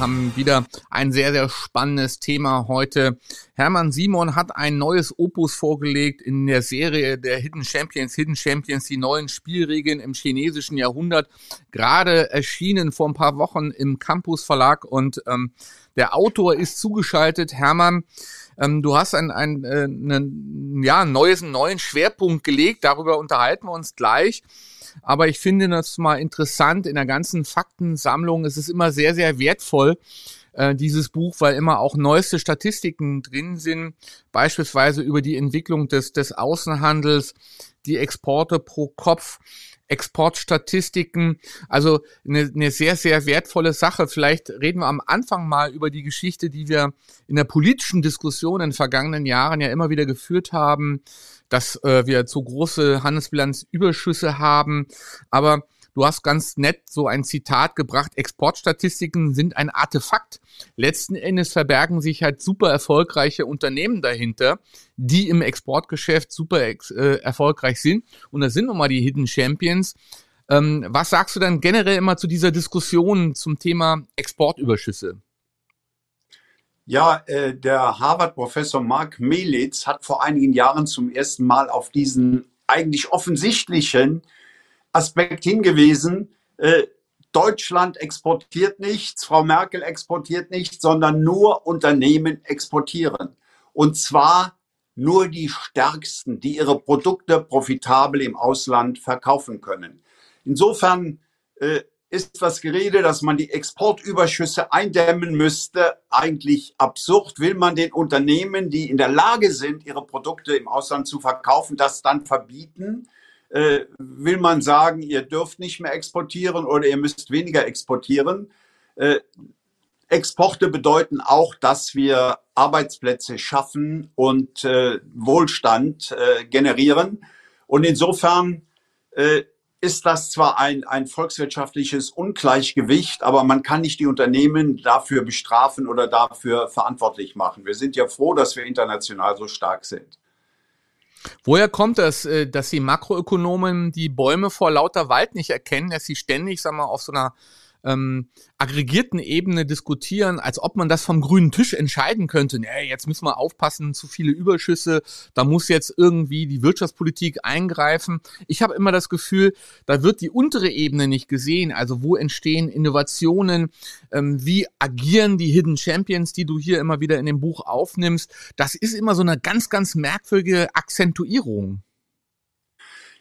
Wir haben wieder ein sehr, sehr spannendes Thema heute. Hermann Simon hat ein neues Opus vorgelegt in der Serie der Hidden Champions, Hidden Champions, die neuen Spielregeln im chinesischen Jahrhundert, gerade erschienen vor ein paar Wochen im Campus Verlag und ähm, der Autor ist zugeschaltet. Hermann, ähm, du hast ein, ein, äh, ein, ja, neues, einen neuen Schwerpunkt gelegt, darüber unterhalten wir uns gleich. Aber ich finde das mal interessant. In der ganzen Faktensammlung ist es immer sehr, sehr wertvoll, äh, dieses Buch, weil immer auch neueste Statistiken drin sind, beispielsweise über die Entwicklung des, des Außenhandels, die Exporte pro Kopf, Exportstatistiken. Also eine, eine sehr, sehr wertvolle Sache. Vielleicht reden wir am Anfang mal über die Geschichte, die wir in der politischen Diskussion in den vergangenen Jahren ja immer wieder geführt haben, dass äh, wir zu große Handelsbilanzüberschüsse haben. Aber Du hast ganz nett so ein Zitat gebracht, Exportstatistiken sind ein Artefakt. Letzten Endes verbergen sich halt super erfolgreiche Unternehmen dahinter, die im Exportgeschäft super äh, erfolgreich sind. Und da sind nun mal die Hidden Champions. Ähm, was sagst du dann generell immer zu dieser Diskussion zum Thema Exportüberschüsse? Ja, äh, der Harvard-Professor Mark Melitz hat vor einigen Jahren zum ersten Mal auf diesen eigentlich offensichtlichen Aspekt hingewiesen. Äh, Deutschland exportiert nichts, Frau Merkel exportiert nichts, sondern nur Unternehmen exportieren. Und zwar nur die Stärksten, die ihre Produkte profitabel im Ausland verkaufen können. Insofern äh, ist das Gerede, dass man die Exportüberschüsse eindämmen müsste, eigentlich absurd. Will man den Unternehmen, die in der Lage sind, ihre Produkte im Ausland zu verkaufen, das dann verbieten? Äh, will man sagen, ihr dürft nicht mehr exportieren oder ihr müsst weniger exportieren. Äh, Exporte bedeuten auch, dass wir Arbeitsplätze schaffen und äh, Wohlstand äh, generieren. Und insofern äh, ist das zwar ein, ein volkswirtschaftliches Ungleichgewicht, aber man kann nicht die Unternehmen dafür bestrafen oder dafür verantwortlich machen. Wir sind ja froh, dass wir international so stark sind. Woher kommt das, äh, dass die Makroökonomen die Bäume vor lauter Wald nicht erkennen, dass sie ständig, sag mal, auf so einer ähm, aggregierten Ebene diskutieren, als ob man das vom grünen Tisch entscheiden könnte. Nee, jetzt müssen wir aufpassen, zu viele Überschüsse, da muss jetzt irgendwie die Wirtschaftspolitik eingreifen. Ich habe immer das Gefühl, da wird die untere Ebene nicht gesehen. Also wo entstehen Innovationen, ähm, wie agieren die Hidden Champions, die du hier immer wieder in dem Buch aufnimmst. Das ist immer so eine ganz, ganz merkwürdige Akzentuierung.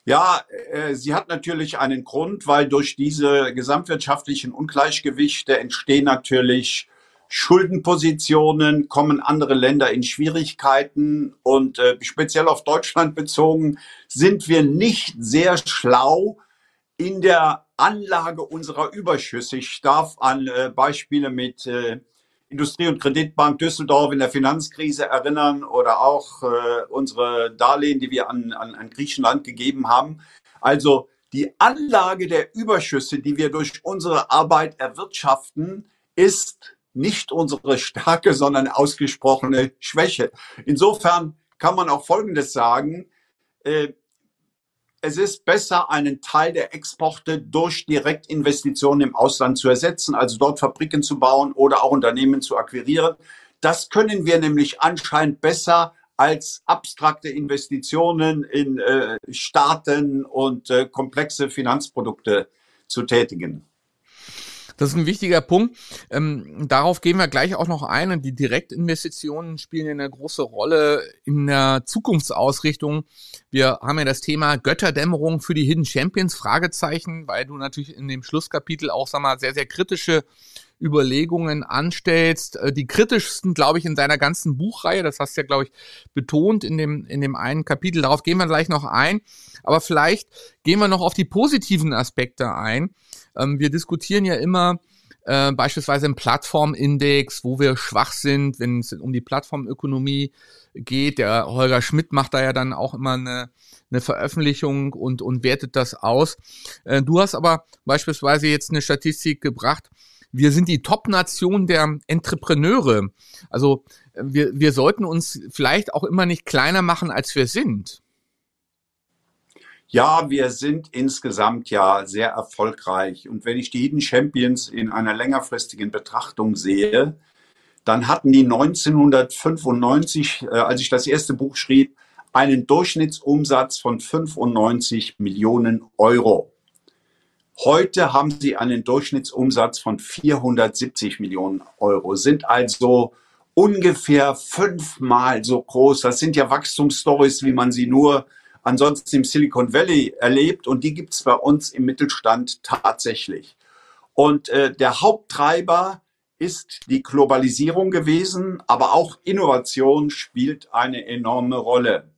Ja, äh, sie hat natürlich einen Grund, weil durch diese gesamtwirtschaftlichen Ungleichgewichte entstehen natürlich Schuldenpositionen, kommen andere Länder in Schwierigkeiten und äh, speziell auf Deutschland bezogen sind wir nicht sehr schlau in der Anlage unserer Überschüsse. Ich darf an äh, Beispiele mit äh, Industrie- und Kreditbank Düsseldorf in der Finanzkrise erinnern oder auch äh, unsere Darlehen, die wir an, an, an Griechenland gegeben haben. Also die Anlage der Überschüsse, die wir durch unsere Arbeit erwirtschaften, ist nicht unsere Stärke, sondern ausgesprochene Schwäche. Insofern kann man auch Folgendes sagen. Äh, es ist besser, einen Teil der Exporte durch Direktinvestitionen im Ausland zu ersetzen, also dort Fabriken zu bauen oder auch Unternehmen zu akquirieren. Das können wir nämlich anscheinend besser als abstrakte Investitionen in äh, Staaten und äh, komplexe Finanzprodukte zu tätigen. Das ist ein wichtiger Punkt. Ähm, darauf gehen wir gleich auch noch ein. Und die Direktinvestitionen spielen eine große Rolle in der Zukunftsausrichtung. Wir haben ja das Thema Götterdämmerung für die Hidden Champions, Fragezeichen, weil du natürlich in dem Schlusskapitel auch, sag mal, sehr, sehr kritische Überlegungen anstellst. Äh, die kritischsten, glaube ich, in deiner ganzen Buchreihe. Das hast du ja, glaube ich, betont in dem, in dem einen Kapitel. Darauf gehen wir gleich noch ein. Aber vielleicht gehen wir noch auf die positiven Aspekte ein. Ähm, wir diskutieren ja immer, äh, beispielsweise im Plattformindex, wo wir schwach sind, wenn es um die Plattformökonomie geht. Der Holger Schmidt macht da ja dann auch immer eine, eine Veröffentlichung und, und wertet das aus. Äh, du hast aber beispielsweise jetzt eine Statistik gebracht, wir sind die Top-Nation der Entrepreneure. Also äh, wir, wir sollten uns vielleicht auch immer nicht kleiner machen, als wir sind. Ja, wir sind insgesamt ja sehr erfolgreich. Und wenn ich die Hidden Champions in einer längerfristigen Betrachtung sehe, dann hatten die 1995, äh, als ich das erste Buch schrieb, einen Durchschnittsumsatz von 95 Millionen Euro. Heute haben sie einen Durchschnittsumsatz von 470 Millionen Euro, sind also ungefähr fünfmal so groß. Das sind ja Wachstumsstories, wie man sie nur ansonsten im Silicon Valley erlebt und die gibt es bei uns im Mittelstand tatsächlich. Und äh, der Haupttreiber ist die Globalisierung gewesen, aber auch Innovation spielt eine enorme Rolle.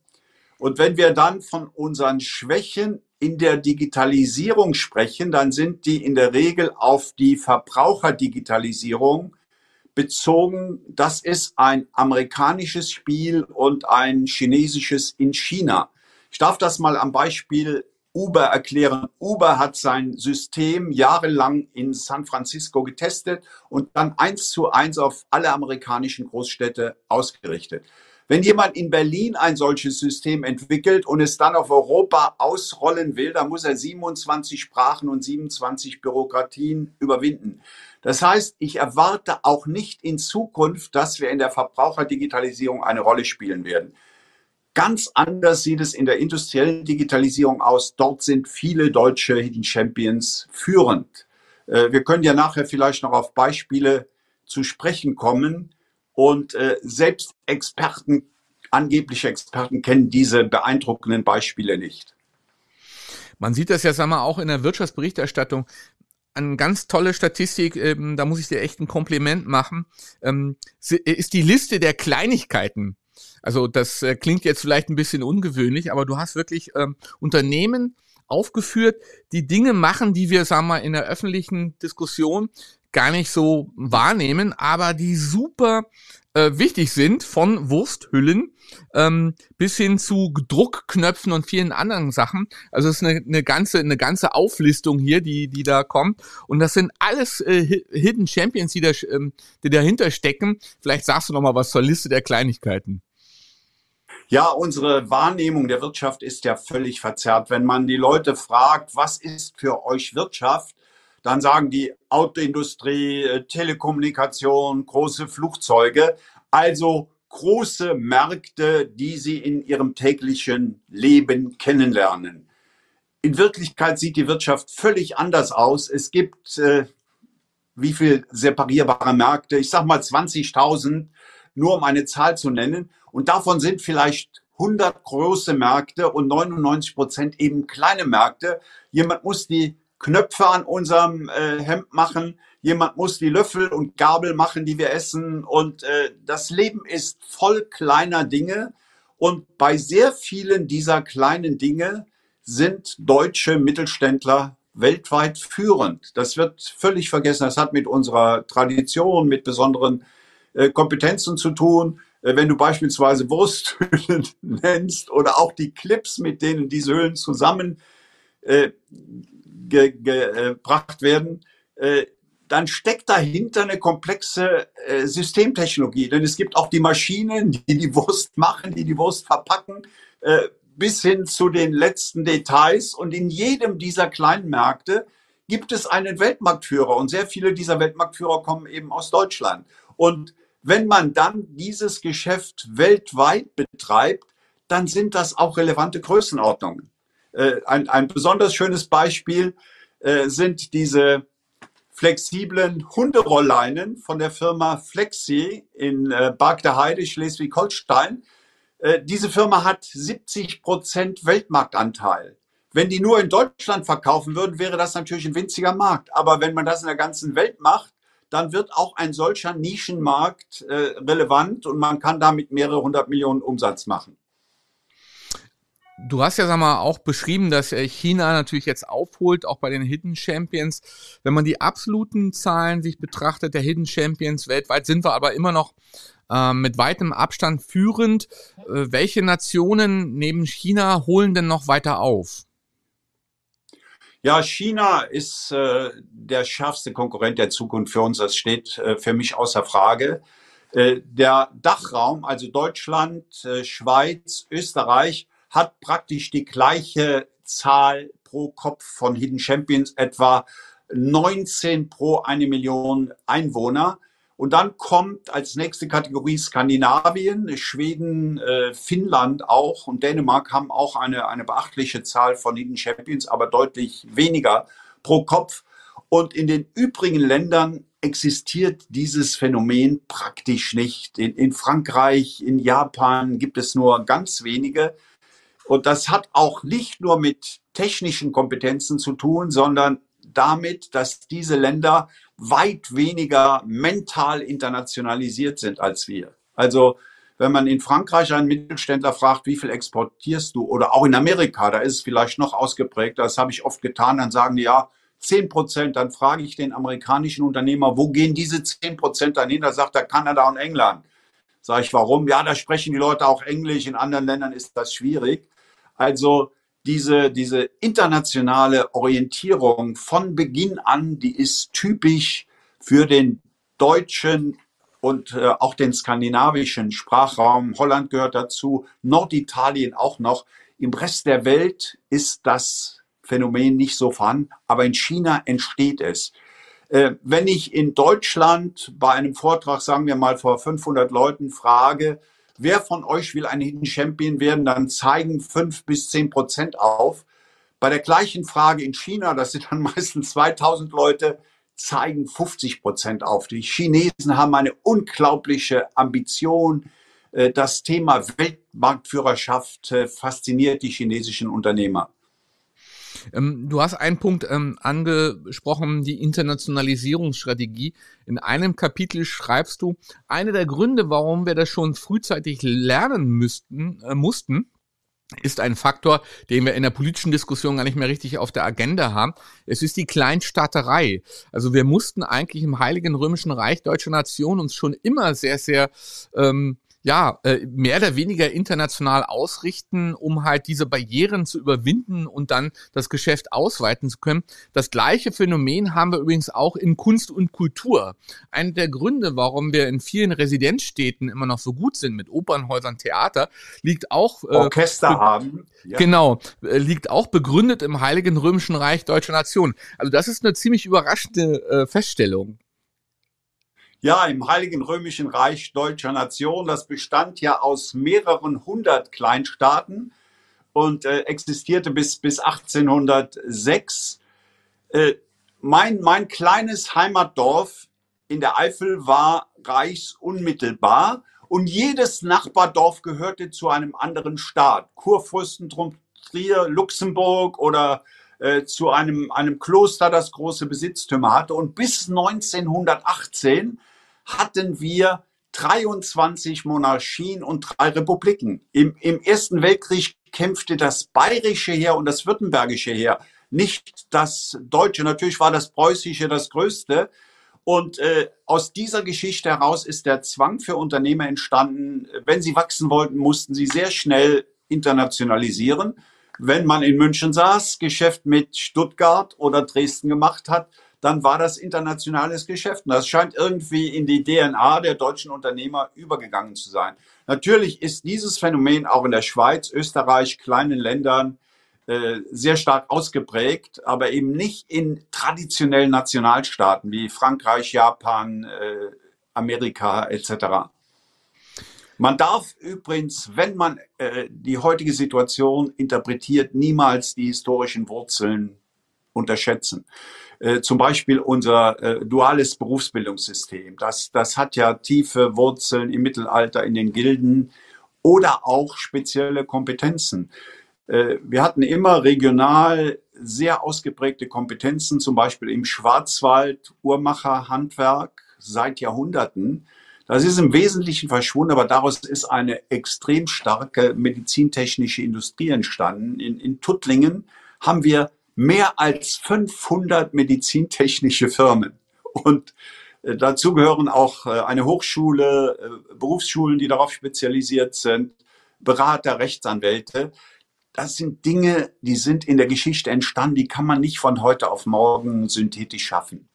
Und wenn wir dann von unseren Schwächen in der Digitalisierung sprechen, dann sind die in der Regel auf die Verbraucherdigitalisierung bezogen. Das ist ein amerikanisches Spiel und ein chinesisches in China. Ich darf das mal am Beispiel Uber erklären. Uber hat sein System jahrelang in San Francisco getestet und dann eins zu eins auf alle amerikanischen Großstädte ausgerichtet. Wenn jemand in Berlin ein solches System entwickelt und es dann auf Europa ausrollen will, dann muss er 27 Sprachen und 27 Bürokratien überwinden. Das heißt, ich erwarte auch nicht in Zukunft, dass wir in der Verbraucherdigitalisierung eine Rolle spielen werden. Ganz anders sieht es in der industriellen Digitalisierung aus. Dort sind viele deutsche Hidden Champions führend. Äh, wir können ja nachher vielleicht noch auf Beispiele zu sprechen kommen. Und äh, selbst Experten, angebliche Experten kennen diese beeindruckenden Beispiele nicht. Man sieht das ja, sag mal, auch in der Wirtschaftsberichterstattung. Eine ganz tolle Statistik, ähm, da muss ich dir echt ein Kompliment machen, ähm, ist die Liste der Kleinigkeiten also das äh, klingt jetzt vielleicht ein bisschen ungewöhnlich, aber du hast wirklich ähm, Unternehmen aufgeführt, die Dinge machen, die wir, sagen wir, in der öffentlichen Diskussion gar nicht so wahrnehmen, aber die super äh, wichtig sind, von Wursthüllen ähm, bis hin zu Druckknöpfen und vielen anderen Sachen. Also es ist eine, eine ganze eine ganze Auflistung hier, die die da kommt. Und das sind alles äh, Hidden Champions, die, da, ähm, die dahinter stecken. Vielleicht sagst du noch mal was zur Liste der Kleinigkeiten. Ja, unsere Wahrnehmung der Wirtschaft ist ja völlig verzerrt. Wenn man die Leute fragt, was ist für euch Wirtschaft, dann sagen die Autoindustrie, äh, Telekommunikation, große Flugzeuge, also große Märkte, die sie in ihrem täglichen Leben kennenlernen. In Wirklichkeit sieht die Wirtschaft völlig anders aus. Es gibt äh, wie viel separierbare Märkte? Ich sage mal 20.000, nur um eine Zahl zu nennen. Und davon sind vielleicht 100 große Märkte und 99 Prozent eben kleine Märkte. Jemand muss die Knöpfe an unserem äh, Hemd machen. Jemand muss die Löffel und Gabel machen, die wir essen. Und äh, das Leben ist voll kleiner Dinge. Und bei sehr vielen dieser kleinen Dinge sind deutsche Mittelständler weltweit führend. Das wird völlig vergessen. Das hat mit unserer Tradition, mit besonderen äh, Kompetenzen zu tun. Äh, wenn du beispielsweise Wursthöhlen nennst oder auch die Clips, mit denen diese Höhlen zusammen äh, ge, gebracht werden, äh, dann steckt dahinter eine komplexe äh, Systemtechnologie. Denn es gibt auch die Maschinen, die die Wurst machen, die die Wurst verpacken, äh, bis hin zu den letzten Details. Und in jedem dieser kleinen Märkte gibt es einen Weltmarktführer. Und sehr viele dieser Weltmarktführer kommen eben aus Deutschland. Und wenn man dann dieses Geschäft weltweit betreibt, dann sind das auch relevante Größenordnungen. Äh, ein, ein besonders schönes Beispiel äh, sind diese flexiblen Hunderollleinen von der Firma Flexi in äh, Heide, Schleswig-Holstein. Diese Firma hat 70 Prozent Weltmarktanteil. Wenn die nur in Deutschland verkaufen würden, wäre das natürlich ein winziger Markt. Aber wenn man das in der ganzen Welt macht, dann wird auch ein solcher Nischenmarkt äh, relevant und man kann damit mehrere hundert Millionen Umsatz machen. Du hast ja sag mal auch beschrieben, dass äh, China natürlich jetzt aufholt, auch bei den Hidden Champions. Wenn man die absoluten Zahlen sich betrachtet, der Hidden Champions weltweit, sind wir aber immer noch äh, mit weitem Abstand führend. Äh, welche Nationen neben China holen denn noch weiter auf? Ja, China ist äh, der schärfste Konkurrent der Zukunft für uns. Das steht äh, für mich außer Frage. Äh, der Dachraum, also Deutschland, Schweiz, Österreich, hat praktisch die gleiche Zahl pro Kopf von Hidden Champions, etwa 19 pro eine Million Einwohner. Und dann kommt als nächste Kategorie Skandinavien, Schweden, äh, Finnland auch und Dänemark haben auch eine, eine beachtliche Zahl von Hidden Champions, aber deutlich weniger pro Kopf. Und in den übrigen Ländern existiert dieses Phänomen praktisch nicht. In, in Frankreich, in Japan gibt es nur ganz wenige. Und das hat auch nicht nur mit technischen Kompetenzen zu tun, sondern damit, dass diese Länder weit weniger mental internationalisiert sind als wir. Also wenn man in Frankreich einen Mittelständler fragt, wie viel exportierst du, oder auch in Amerika, da ist es vielleicht noch ausgeprägt, das habe ich oft getan, dann sagen die ja, 10 Prozent, dann frage ich den amerikanischen Unternehmer, wo gehen diese 10 Prozent dann hin? Da sagt er Kanada und England. Sage ich, warum? Ja, da sprechen die Leute auch Englisch, in anderen Ländern ist das schwierig. Also diese, diese internationale Orientierung von Beginn an, die ist typisch für den deutschen und äh, auch den skandinavischen Sprachraum. Holland gehört dazu, Norditalien auch noch. Im Rest der Welt ist das Phänomen nicht so vorhanden, aber in China entsteht es. Äh, wenn ich in Deutschland bei einem Vortrag, sagen wir mal vor 500 Leuten, frage, wer von euch will ein Hidden Champion werden, dann zeigen fünf bis zehn Prozent auf. Bei der gleichen Frage in China, das sind dann meistens 2000 Leute, zeigen 50 Prozent auf. Die Chinesen haben eine unglaubliche Ambition. Äh, das Thema Weltmarktführerschaft äh, fasziniert die chinesischen Unternehmer. Ähm, du hast einen Punkt ähm, angesprochen, die Internationalisierungsstrategie. In einem Kapitel schreibst du, einer der Gründe, warum wir das schon frühzeitig lernen müssten, äh, mussten, ist ein Faktor, den wir in der politischen Diskussion gar nicht mehr richtig auf der Agenda haben. Es ist die Kleinstaaterei. Also wir mussten eigentlich im Heiligen Römischen Reich deutscher Nation uns schon immer sehr, sehr ähm, ja, äh, mehr oder weniger international ausrichten, um halt diese Barrieren zu überwinden und dann das Geschäft ausweiten zu können. Das gleiche Phänomen haben wir übrigens auch in Kunst und Kultur. Einer der Gründe, warum wir in vielen Residenzstädten immer noch so gut sind mit Opernhäusern, Theater, liegt auch äh, Orchester haben. Ja. Genau, äh, liegt auch begründet im Heiligen Römischen Reich Deutscher Nation. Also das ist eine ziemlich überraschende äh, Feststellung. Ja, im Heiligen Römischen Reich deutscher Nation, das bestand ja aus mehreren hundert Kleinstaaten und äh, existierte bis, bis 1806. Äh, mein, mein kleines Heimatdorf in der Eifel war reichsunmittelbar und jedes Nachbardorf gehörte zu einem anderen Staat. Kurfürstentum Trier, Luxemburg oder äh, zu einem, einem Kloster, das große Besitztümer hatte. Und bis 1918 hatten wir 23 Monarchien und drei Republiken. Im, Im Ersten Weltkrieg kämpfte das bayerische Heer und das württembergische Heer, nicht das deutsche. Natürlich war das preußische das größte. Und äh, aus dieser Geschichte heraus ist der Zwang für Unternehmer entstanden. Wenn sie wachsen wollten, mussten sie sehr schnell internationalisieren. Wenn man in München saß, Geschäft mit Stuttgart oder Dresden gemacht hat, dann war das internationales Geschäft. Und das scheint irgendwie in die DNA der deutschen Unternehmer übergegangen zu sein. Natürlich ist dieses Phänomen auch in der Schweiz, Österreich, kleinen Ländern äh, sehr stark ausgeprägt, aber eben nicht in traditionellen Nationalstaaten wie Frankreich, Japan, äh, Amerika etc. Man darf übrigens, wenn man äh, die heutige Situation interpretiert, niemals die historischen Wurzeln unterschätzen. Äh, zum Beispiel unser äh, duales Berufsbildungssystem. Das, das hat ja tiefe Wurzeln im Mittelalter in den Gilden oder auch spezielle Kompetenzen. Äh, wir hatten immer regional sehr ausgeprägte Kompetenzen, zum Beispiel im Schwarzwald, Uhrmacher, Handwerk seit Jahrhunderten. Das ist im Wesentlichen verschwunden, aber daraus ist eine extrem starke medizintechnische Industrie entstanden. In, in Tuttlingen haben wir mehr als 500 medizintechnische Firmen. Und äh, dazu gehören auch äh, eine Hochschule, äh, Berufsschulen, die darauf spezialisiert sind, Berater, Rechtsanwälte. Das sind Dinge, die sind in der Geschichte entstanden, die kann man nicht von heute auf morgen synthetisch schaffen.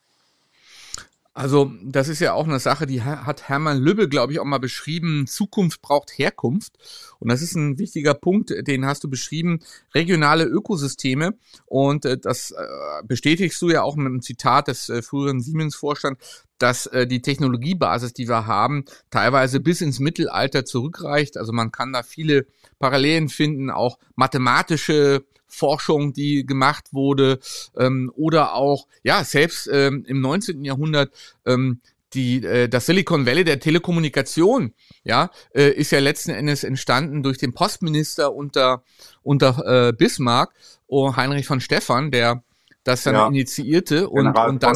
Also das ist ja auch eine Sache, die hat Hermann Lübbe, glaube ich, auch mal beschrieben. Zukunft braucht Herkunft. Und das ist ein wichtiger Punkt, den hast du beschrieben. Regionale Ökosysteme. Und äh, das äh, bestätigst du ja auch mit einem Zitat des äh, früheren Siemens-Vorstands, dass die Technologiebasis, die wir haben, teilweise bis ins Mittelalter zurückreicht. Also man kann da viele Parallelen finden, auch mathematische Forschung, die gemacht wurde, ähm, oder auch, ja, selbst ähm, im 19. Jahrhundert ähm, die, äh, das Silicon Valley der Telekommunikation, ja, äh, ist ja letzten Endes entstanden durch den Postminister unter, unter äh, Bismarck, oh, Heinrich von Stephan, der das dann ja. initiierte und, und dann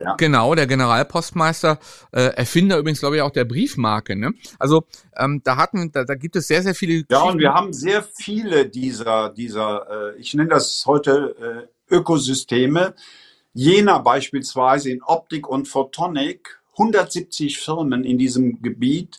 ja. genau der Generalpostmeister äh, Erfinder übrigens glaube ich auch der Briefmarke ne? Also ähm, da hatten da, da gibt es sehr sehr viele ja und wir haben sehr viele dieser dieser äh, ich nenne das heute äh, Ökosysteme. Jena beispielsweise in Optik und Photonik 170 Firmen in diesem Gebiet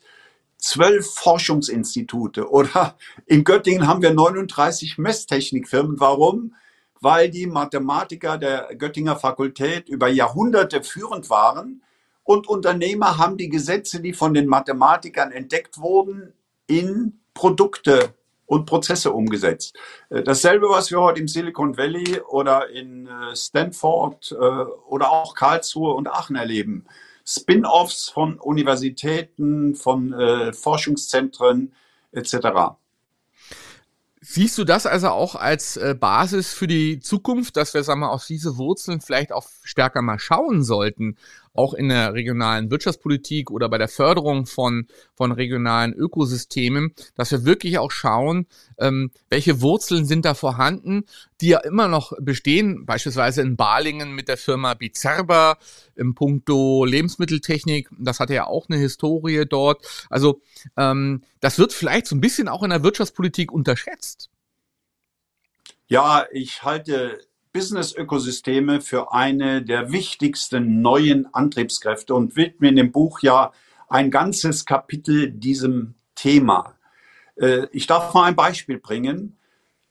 zwölf Forschungsinstitute oder? In Göttingen haben wir 39 Messtechnikfirmen. Warum weil die Mathematiker der Göttinger Fakultät über Jahrhunderte führend waren und Unternehmer haben die Gesetze, die von den Mathematikern entdeckt wurden, in Produkte und Prozesse umgesetzt. Äh, dasselbe, was wir heute im Silicon Valley oder in äh, Stanford äh, oder auch Karlsruhe und Aachen erleben. Spin-offs von Universitäten, von Forschungszentren etc. Siehst du das also auch als äh, Basis für die Zukunft, dass wir, sagen wir, auf diese Wurzeln vielleicht auch stärker mal schauen sollten, auch in der regionalen Wirtschaftspolitik oder bei der Förderung von, von regionalen Ökosystemen, dass wir wirklich auch schauen, ähm, welche Wurzeln sind da vorhanden, die ja immer noch bestehen, beispielsweise in Balingen mit der Firma Bizerba im Punkto Lebensmitteltechnik. Das hatte ja auch eine Historie dort. Also ähm, das wird vielleicht so ein bisschen auch in der Wirtschaftspolitik unterschätzt. Ja, ich halte Business-Ökosysteme für eine der wichtigsten neuen Antriebskräfte und widme in dem Buch ja ein ganzes Kapitel diesem Thema. Äh, ich darf mal ein Beispiel bringen.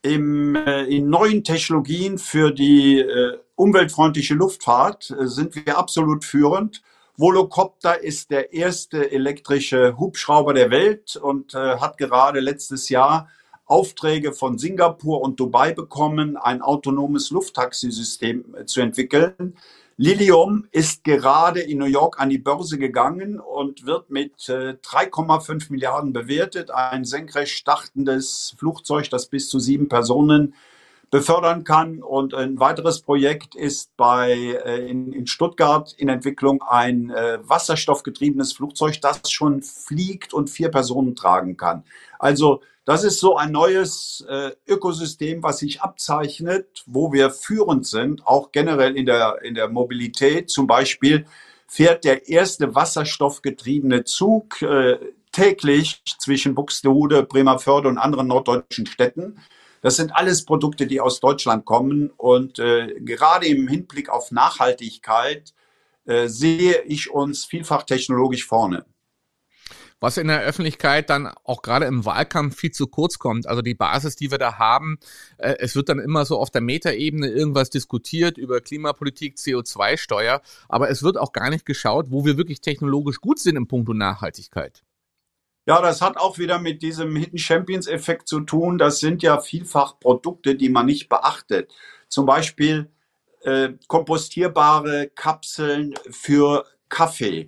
Im, äh, in neuen Technologien für die äh, umweltfreundliche Luftfahrt sind wir absolut führend. Volocopter ist der erste elektrische Hubschrauber der Welt und hat gerade letztes Jahr Aufträge von Singapur und Dubai bekommen, ein autonomes Lufttaxisystem äh, zu entwickeln. Lilium ist gerade in New York an die Börse gegangen und wird mit 3,5 äh, Milliarden bewertet. Ein senkrecht startendes Flugzeug, das bis zu sieben Personen befördern kann. Und ein weiteres Projekt ist bei, äh, in, in Stuttgart in Entwicklung ein wasserstoffgetriebenes Flugzeug, das schon fliegt und vier Personen tragen kann. Also das ist so ein neues äh, Ökosystem, was sich abzeichnet, wo wir führend sind, auch generell in der, in der Mobilität. Zum Beispiel fährt der erste wasserstoffgetriebene Zug äh, täglich zwischen Buxtehude, Bremerförde und anderen norddeutschen Städten. Das sind alles Produkte, die aus Deutschland kommen. Und äh, gerade im Hinblick auf Nachhaltigkeit äh, sehe ich uns vielfach technologisch vorne was in der Öffentlichkeit dann auch gerade im Wahlkampf viel zu kurz kommt. Also die Basis, die wir da haben, äh, es wird dann immer so auf der Metaebene irgendwas diskutiert über Klimapolitik, CO2-Steuer, aber es wird auch gar nicht geschaut, wo wir wirklich technologisch gut sind im Punkt Nachhaltigkeit. Ja, das hat auch wieder mit diesem Hidden Champions Effekt zu tun. Das sind ja vielfach Produkte, die man nicht beachtet. Zum Beispiel äh, kompostierbare Kapseln für Kaffee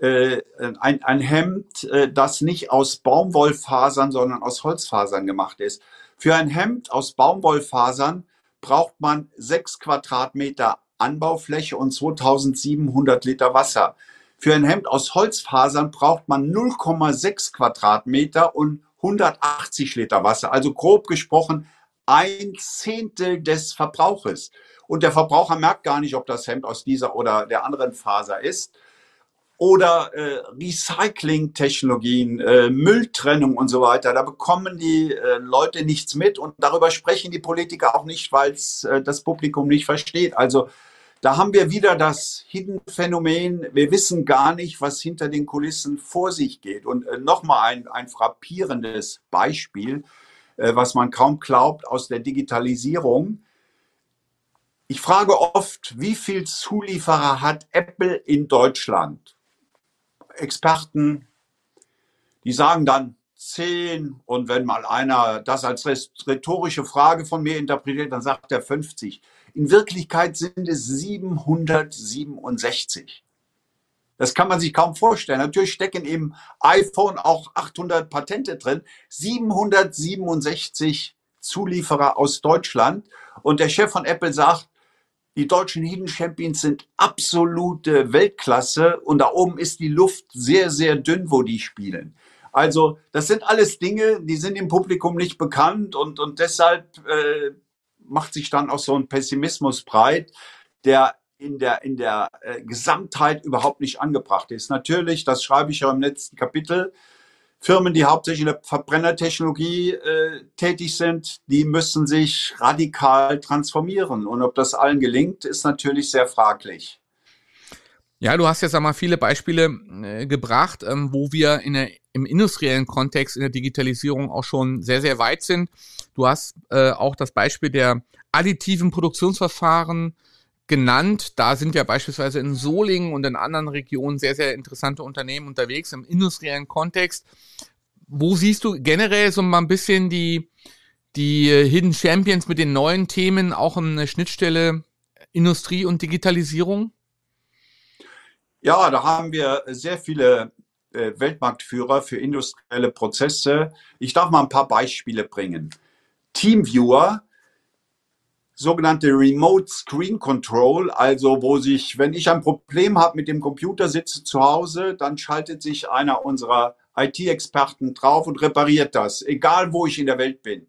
äh, ein, ein Hemd, äh, das nicht aus Baumwollfasern, sondern aus Holzfasern gemacht ist. Für ein Hemd aus Baumwollfasern braucht man sechs Quadratmeter Anbaufläche und 2700 Liter Wasser. Für ein Hemd aus Holzfasern braucht man 0,6 Quadratmeter und 180 Liter Wasser. Also grob gesprochen ein Zehntel des Verbrauches. Und der Verbraucher merkt gar nicht, ob das Hemd aus dieser oder der anderen Faser ist. Oder äh, Recycling-Technologien, äh, Mülltrennung und so weiter. Da bekommen die äh, Leute nichts mit und darüber sprechen die Politiker auch nicht, weil äh, das Publikum nicht versteht. Also da haben wir wieder das Hidden-Phänomen. Wir wissen gar nicht, was hinter den Kulissen vor sich geht. Und äh, nochmal ein, ein frappierendes Beispiel, äh, was man kaum glaubt, aus der Digitalisierung. Ich frage oft, wie viel Zulieferer hat Apple in Deutschland? Experten, die sagen dann zehn und wenn mal einer das als rhetorische Frage von mir interpretiert, dann sagt er 50. In Wirklichkeit sind es 767. Das kann man sich kaum vorstellen. Natürlich stecken im iPhone auch 800 Patente drin. 767 Zulieferer aus Deutschland. Und der Chef von Apple sagt, die deutschen Hidden Champions sind absolute Weltklasse und da oben ist die Luft sehr, sehr dünn, wo die spielen. Also das sind alles Dinge, die sind im Publikum nicht bekannt und, und deshalb äh, macht sich dann auch so ein Pessimismus breit, der in der, in der äh, Gesamtheit überhaupt nicht angebracht ist. Natürlich, das schreibe ich ja im letzten Kapitel, Firmen, die hauptsächlich in der Verbrennertechnologie äh, tätig sind, die müssen sich radikal transformieren. Und ob das allen gelingt, ist natürlich sehr fraglich. Ja, du hast jetzt einmal viele Beispiele äh, gebracht, ähm, wo wir in der, im industriellen Kontext in der Digitalisierung auch schon sehr, sehr weit sind. Du hast äh, auch das Beispiel der additiven Produktionsverfahren genannt. Da sind ja beispielsweise in Solingen und in anderen Regionen sehr, sehr interessante Unternehmen unterwegs im industriellen Kontext. Wo siehst du generell so mal ein bisschen die, die Hidden Champions mit den neuen Themen auch in der Schnittstelle Industrie und Digitalisierung? Ja, da haben wir sehr viele äh, Weltmarktführer für industrielle Prozesse. Ich darf mal ein paar Beispiele bringen. Teamviewer, sogenannte Remote Screen Control, also wo sich, wenn ich ein Problem habe mit dem Computer, sitze zu Hause, dann schaltet sich einer unserer IT-Experten drauf und repariert das, egal wo ich in der Welt bin.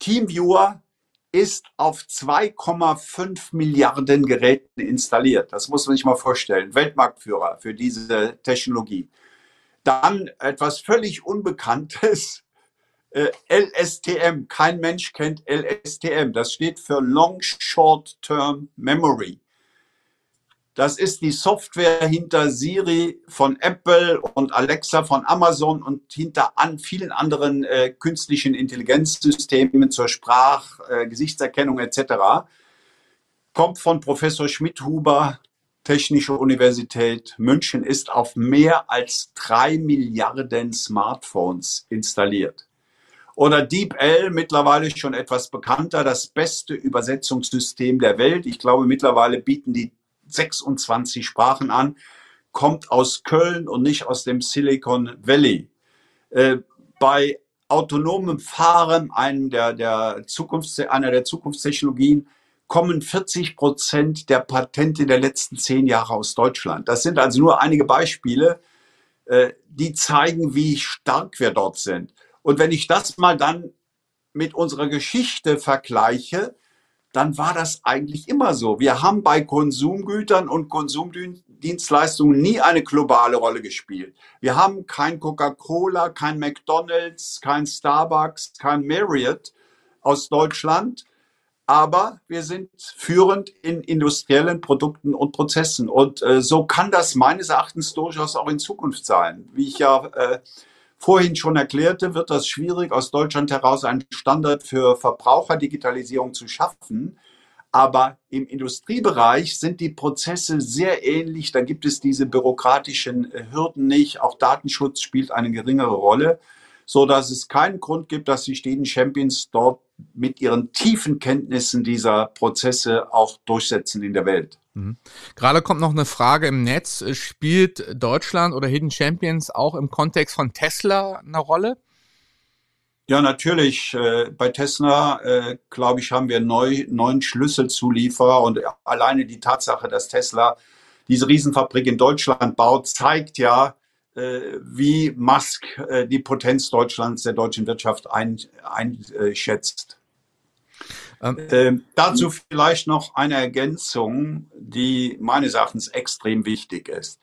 Teamviewer ist auf 2,5 Milliarden Geräten installiert. Das muss man sich mal vorstellen. Weltmarktführer für diese Technologie. Dann etwas völlig Unbekanntes. Äh, LSTM. Kein Mensch kennt LSTM. Das steht für Long Short Term Memory. Das ist die Software hinter Siri von Apple und Alexa von Amazon und hinter an vielen anderen äh, künstlichen Intelligenzsystemen zur Sprach-, äh, Gesichtserkennung etc. Kommt von Professor Schmidhuber, Technische Universität München, ist auf mehr als drei Milliarden Smartphones installiert. Oder DeepL, mittlerweile schon etwas bekannter, das beste Übersetzungssystem der Welt. Ich glaube, mittlerweile bieten die 26 Sprachen an, kommt aus Köln und nicht aus dem Silicon Valley. Äh, bei autonomem Fahren, einem der, der Zukunfts-, einer der Zukunftstechnologien, kommen 40 Prozent der Patente der letzten zehn Jahre aus Deutschland. Das sind also nur einige Beispiele, äh, die zeigen, wie stark wir dort sind. Und wenn ich das mal dann mit unserer Geschichte vergleiche, dann war das eigentlich immer so. Wir haben bei Konsumgütern und Konsumdienstleistungen nie eine globale Rolle gespielt. Wir haben kein Coca-Cola, kein McDonald's, kein Starbucks, kein Marriott aus Deutschland, aber wir sind führend in industriellen Produkten und Prozessen. Und äh, so kann das meines Erachtens durchaus auch in Zukunft sein. Wie ich ja äh, vorhin schon erklärte, wird das schwierig, aus Deutschland heraus einen Standard für Verbraucherdigitalisierung zu schaffen. Aber im Industriebereich sind die Prozesse sehr ähnlich. Da gibt es diese bürokratischen Hürden nicht. Auch Datenschutz spielt eine geringere Rolle, so dass es keinen Grund gibt, dass die Städten Champions dort mit ihren tiefen Kenntnissen dieser Prozesse auch durchsetzen in der Welt. Mhm. Gerade kommt noch eine Frage im Netz. Spielt Deutschland oder Hidden Champions auch im Kontext von Tesla eine Rolle? Ja, natürlich. Äh, bei Tesla, äh, glaube ich, haben wir neu, neun Schlüsselzulieferer und alleine die Tatsache, dass Tesla diese Riesenfabrik in Deutschland baut, zeigt ja, wie Musk die Potenz Deutschlands, der deutschen Wirtschaft einschätzt. Ähm, ähm, dazu vielleicht noch eine Ergänzung, die meines Erachtens extrem wichtig ist.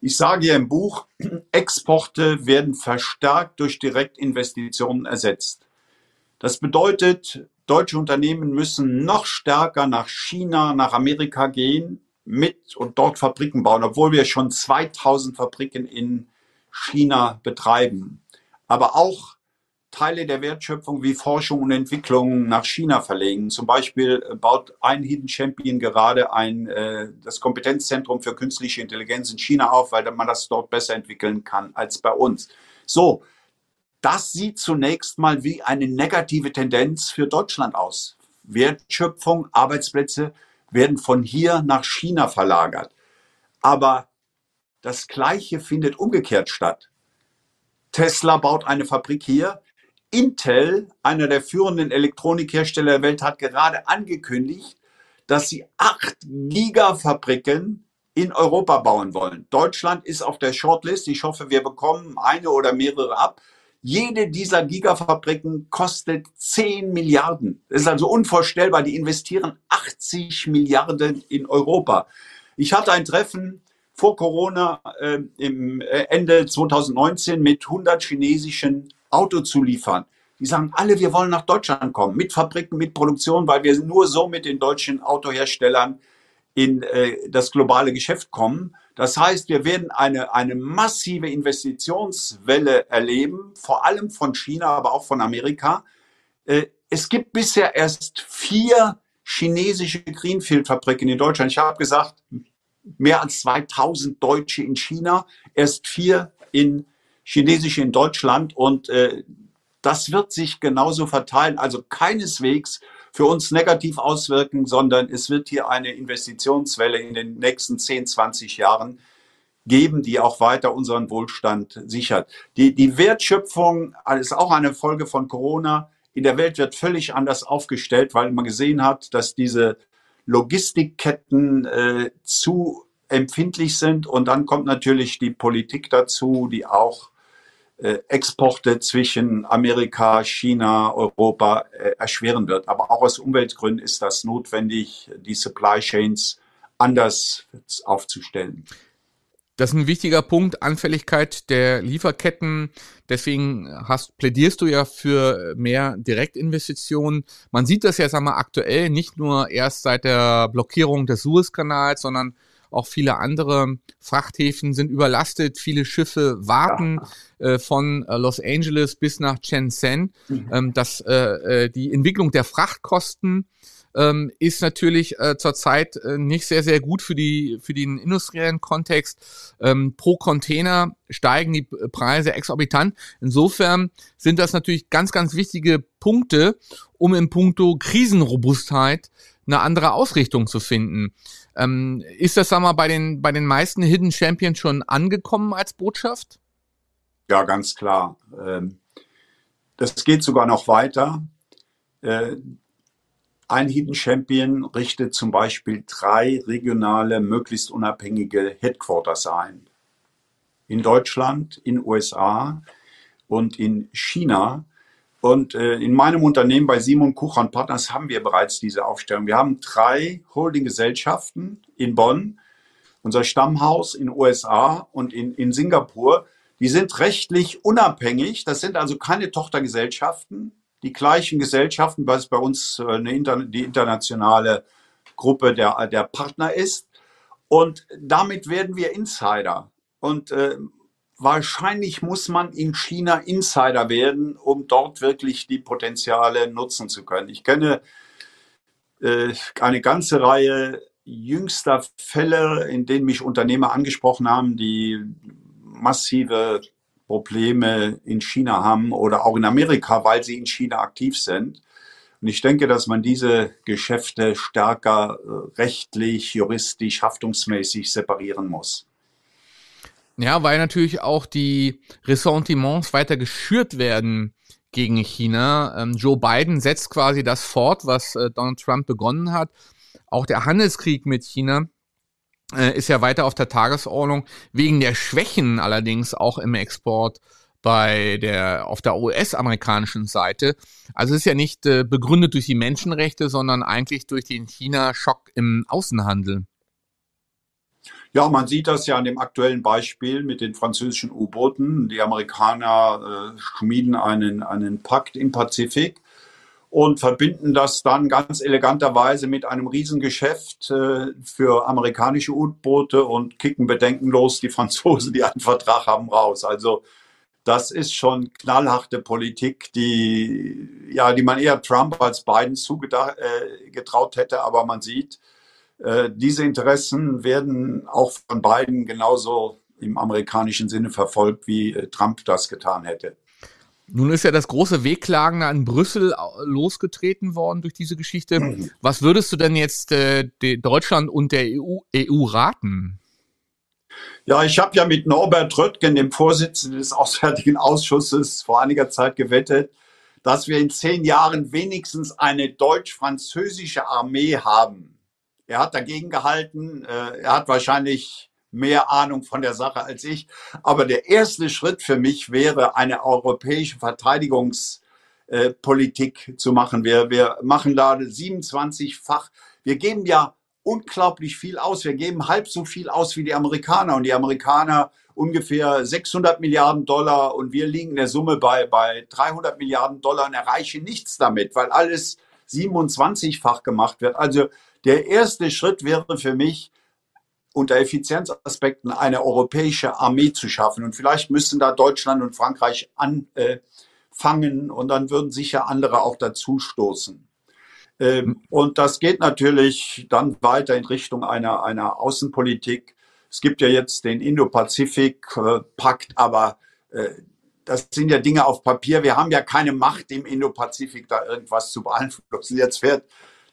Ich sage ja im Buch, Exporte werden verstärkt durch Direktinvestitionen ersetzt. Das bedeutet, deutsche Unternehmen müssen noch stärker nach China, nach Amerika gehen mit und dort Fabriken bauen, obwohl wir schon 2000 Fabriken in China betreiben. Aber auch Teile der Wertschöpfung wie Forschung und Entwicklung nach China verlegen. Zum Beispiel äh, baut ein Hidden Champion gerade ein, äh, das Kompetenzzentrum für künstliche Intelligenz in China auf, weil man das dort besser entwickeln kann als bei uns. So, das sieht zunächst mal wie eine negative Tendenz für Deutschland aus. Wertschöpfung, Arbeitsplätze werden von hier nach China verlagert. Aber das Gleiche findet umgekehrt statt. Tesla baut eine Fabrik hier. Intel, einer der führenden Elektronikhersteller der Welt, hat gerade angekündigt, dass sie acht Gigafabriken in Europa bauen wollen. Deutschland ist auf der Shortlist. Ich hoffe, wir bekommen eine oder mehrere ab. Jede dieser Gigafabriken kostet 10 Milliarden. Das ist also unvorstellbar. Die investieren 80 Milliarden in Europa. Ich hatte ein Treffen vor Corona äh, im äh, Ende 2019 mit 100 chinesischen Autozulieferern. Die sagen alle, wir wollen nach Deutschland kommen, mit Fabriken, mit Produktion, weil wir nur so mit den deutschen Autoherstellern in äh, das globale Geschäft kommen. Das heißt, wir werden eine, eine massive Investitionswelle erleben, vor allem von China, aber auch von Amerika. Äh, es gibt bisher erst vier chinesische Greenfield-Fabriken in Deutschland. Ich habe gesagt, mehr als 2000 Deutsche in China, erst vier in chinesische in Deutschland und äh, das wird sich genauso verteilen. Also keineswegs für uns negativ auswirken, sondern es wird hier eine Investitionswelle in den nächsten 10, 20 Jahren geben, die auch weiter unseren Wohlstand sichert. Die, die Wertschöpfung ist auch eine Folge von Corona. In der Welt wird völlig anders aufgestellt, weil man gesehen hat, dass diese Logistikketten äh, zu empfindlich sind. Und dann kommt natürlich die Politik dazu, die auch Exporte zwischen Amerika, China, Europa äh, erschweren wird. Aber auch aus Umweltgründen ist das notwendig, die Supply Chains anders aufzustellen. Das ist ein wichtiger Punkt, Anfälligkeit der Lieferketten. Deswegen hast, plädierst du ja für mehr Direktinvestitionen. Man sieht das ja, sagen wir, aktuell nicht nur erst seit der Blockierung des Suezkanals, sondern auch viele andere Frachthäfen sind überlastet. Viele Schiffe warten ja. äh, von äh, Los Angeles bis nach Shenzhen. Mhm. Ähm, dass äh, äh, die Entwicklung der Frachtkosten ähm, ist natürlich äh, zurzeit äh, nicht sehr, sehr gut für, die, für den industriellen Kontext. Ähm, pro Container steigen die Preise exorbitant. Insofern sind das natürlich ganz, ganz wichtige Punkte, um im Punkto Krisenrobustheit eine andere Ausrichtung zu finden. Ähm, ist das, sag mal, bei den, bei den meisten Hidden Champions schon angekommen als Botschaft? Ja, ganz klar. Ähm, das geht sogar noch weiter. Äh, ein Hidden Champion richtet zum Beispiel drei regionale, möglichst unabhängige Headquarters ein. In Deutschland, in USA und in China und äh, in meinem Unternehmen bei Simon Kucher Partners haben wir bereits diese Aufstellung. Wir haben drei Holdinggesellschaften in Bonn, unser Stammhaus in USA und in, in Singapur. Die sind rechtlich unabhängig. Das sind also keine Tochtergesellschaften. Die gleichen Gesellschaften, es bei uns äh, eine Inter die internationale Gruppe der, der Partner ist. Und damit werden wir Insider. Und äh, wahrscheinlich muss man in China Insider werden, um dort wirklich die Potenziale nutzen zu können. Ich kenne äh, eine ganze Reihe jüngster Fälle, in denen mich Unternehmer angesprochen haben, die massive Probleme in China haben oder auch in Amerika, weil sie in China aktiv sind. Und ich denke, dass man diese Geschäfte stärker äh, rechtlich, juristisch, haftungsmäßig separieren muss. Ja, weil natürlich auch die Ressentiments weiter geschürt werden gegen China. Ähm, Joe Biden setzt quasi das fort, was äh, Donald Trump begonnen hat. Auch der Handelskrieg mit China äh, ist ja weiter auf der Tagesordnung, wegen der Schwächen allerdings auch im Export bei der, auf der US-amerikanischen Seite. Also es ist ja nicht äh, begründet durch die Menschenrechte, sondern eigentlich durch den China-Schock im Außenhandel. Ja, man sieht das ja an dem aktuellen Beispiel mit den französischen U-Booten. Die Amerikaner äh, schmieden einen, einen Pakt im Pazifik und verbinden das dann ganz eleganterweise mit einem Riesengeschäft äh, für amerikanische U-Boote und kicken bedenkenlos die Franzosen, die einen Vertrag haben, raus. Also das ist schon knallharte Politik, die ja, die man eher Trump als Biden zugetraut äh, hätte, aber man sieht, äh, diese Interessen werden auch von Biden genauso im amerikanischen Sinne verfolgt, wie äh, Trump das getan hätte. Nun ist ja das große Wehklagen an Brüssel losgetreten worden durch diese Geschichte. Was würdest du denn jetzt äh, Deutschland und der EU, EU raten? Ja, ich habe ja mit Norbert Röttgen, dem Vorsitzenden des Auswärtigen Ausschusses, vor einiger Zeit gewettet, dass wir in zehn Jahren wenigstens eine deutsch-französische Armee haben. Er hat dagegen gehalten. Äh, er hat wahrscheinlich mehr Ahnung von der Sache als ich. Aber der erste Schritt für mich wäre, eine europäische Verteidigungspolitik zu machen. Wir, wir machen da 27-fach. Wir geben ja unglaublich viel aus. Wir geben halb so viel aus wie die Amerikaner. Und die Amerikaner ungefähr 600 Milliarden Dollar und wir liegen in der Summe bei, bei 300 Milliarden Dollar und erreichen nichts damit, weil alles 27-fach gemacht wird. Also der erste Schritt wäre für mich, unter Effizienzaspekten eine europäische Armee zu schaffen. Und vielleicht müssten da Deutschland und Frankreich anfangen und dann würden sicher andere auch dazu stoßen. Ähm, und das geht natürlich dann weiter in Richtung einer, einer Außenpolitik. Es gibt ja jetzt den Indo-Pazifik-Pakt, aber äh, das sind ja Dinge auf Papier. Wir haben ja keine Macht im Indo-Pazifik, da irgendwas zu beeinflussen. Jetzt fährt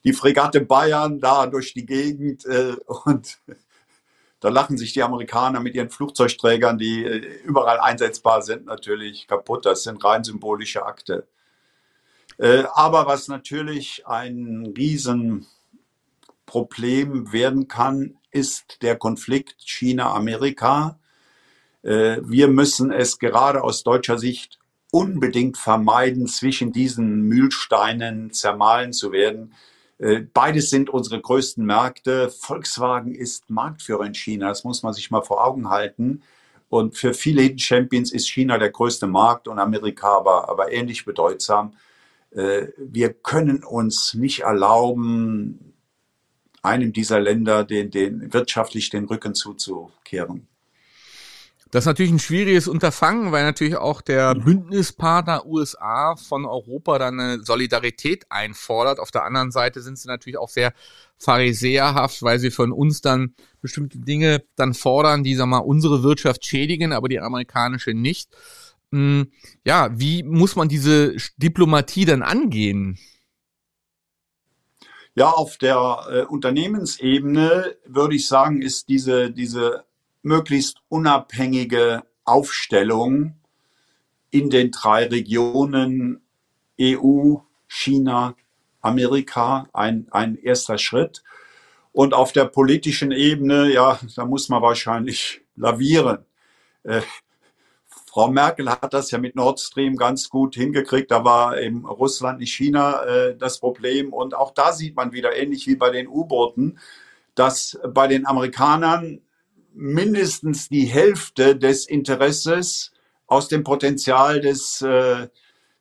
die Fregatte Bayern da durch die Gegend äh, und da lachen sich die Amerikaner mit ihren Flugzeugträgern, die äh, überall einsetzbar sind, natürlich kaputt. Das sind rein symbolische Akte. Äh, aber was natürlich ein Riesenproblem werden kann, ist der Konflikt China-Amerika. Äh, wir müssen es gerade aus deutscher Sicht unbedingt vermeiden, zwischen diesen Mühlsteinen zermahlen zu werden. Äh, beides sind unsere größten Märkte. Volkswagen ist Marktführer in China, das muss man sich mal vor Augen halten. Und für viele Hidden Champions ist China der größte Markt und Amerika aber, aber ähnlich bedeutsam. Äh, wir können uns nicht erlauben, einem dieser Länder den, den wirtschaftlich den Rücken zuzukehren. Das ist natürlich ein schwieriges Unterfangen, weil natürlich auch der mhm. Bündnispartner USA von Europa dann eine Solidarität einfordert. Auf der anderen Seite sind sie natürlich auch sehr pharisäerhaft, weil sie von uns dann bestimmte Dinge dann fordern, die, sag mal, unsere Wirtschaft schädigen, aber die amerikanische nicht. Hm, ja, wie muss man diese Diplomatie dann angehen? Ja, auf der äh, Unternehmensebene würde ich sagen, ist diese, diese möglichst unabhängige Aufstellung in den drei Regionen EU, China, Amerika ein, ein erster Schritt. Und auf der politischen Ebene, ja, da muss man wahrscheinlich lavieren. Äh, Frau Merkel hat das ja mit Nord Stream ganz gut hingekriegt. Da war eben Russland, nicht China äh, das Problem. Und auch da sieht man wieder, ähnlich wie bei den U-Booten, dass bei den Amerikanern mindestens die Hälfte des Interesses aus dem Potenzial des, äh,